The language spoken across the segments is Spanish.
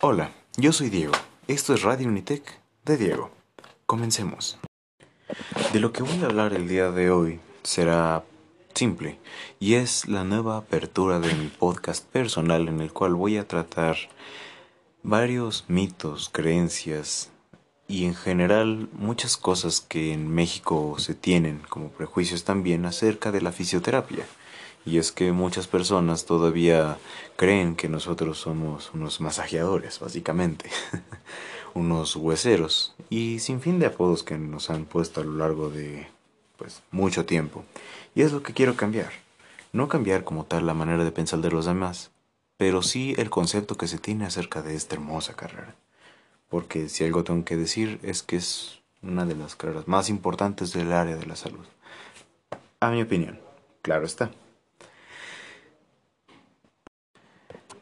Hola, yo soy Diego. Esto es Radio Unitec de Diego. Comencemos. De lo que voy a hablar el día de hoy será simple y es la nueva apertura de mi podcast personal en el cual voy a tratar varios mitos, creencias y en general muchas cosas que en México se tienen como prejuicios también acerca de la fisioterapia. Y es que muchas personas todavía creen que nosotros somos unos masajeadores, básicamente, unos hueseros y sin fin de apodos que nos han puesto a lo largo de pues mucho tiempo. Y es lo que quiero cambiar. No cambiar como tal la manera de pensar de los demás, pero sí el concepto que se tiene acerca de esta hermosa carrera. Porque si algo tengo que decir es que es una de las carreras más importantes del área de la salud. A mi opinión, claro está.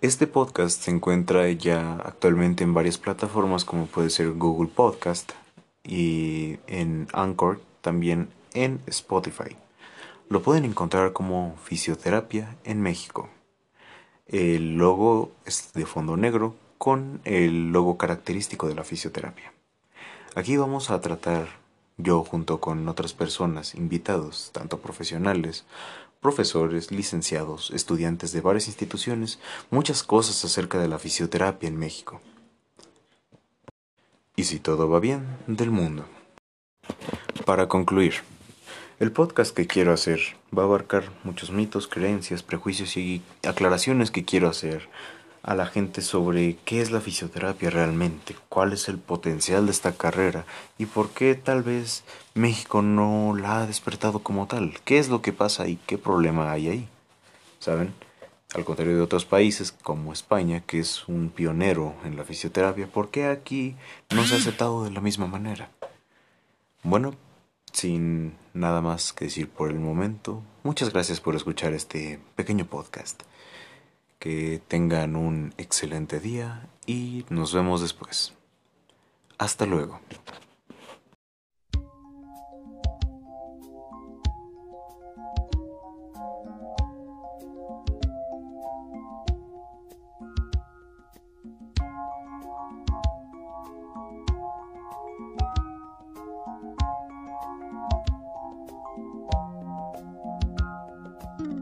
Este podcast se encuentra ya actualmente en varias plataformas como puede ser Google Podcast y en Anchor, también en Spotify. Lo pueden encontrar como Fisioterapia en México. El logo es de fondo negro con el logo característico de la fisioterapia. Aquí vamos a tratar yo junto con otras personas, invitados, tanto profesionales profesores, licenciados, estudiantes de varias instituciones, muchas cosas acerca de la fisioterapia en México. Y si todo va bien, del mundo. Para concluir, el podcast que quiero hacer va a abarcar muchos mitos, creencias, prejuicios y aclaraciones que quiero hacer a la gente sobre qué es la fisioterapia realmente, cuál es el potencial de esta carrera y por qué tal vez México no la ha despertado como tal. ¿Qué es lo que pasa y qué problema hay ahí? ¿Saben? Al contrario de otros países como España, que es un pionero en la fisioterapia, ¿por qué aquí no se ha aceptado de la misma manera? Bueno, sin nada más que decir por el momento, muchas gracias por escuchar este pequeño podcast. Que tengan un excelente día y nos vemos después. Hasta luego.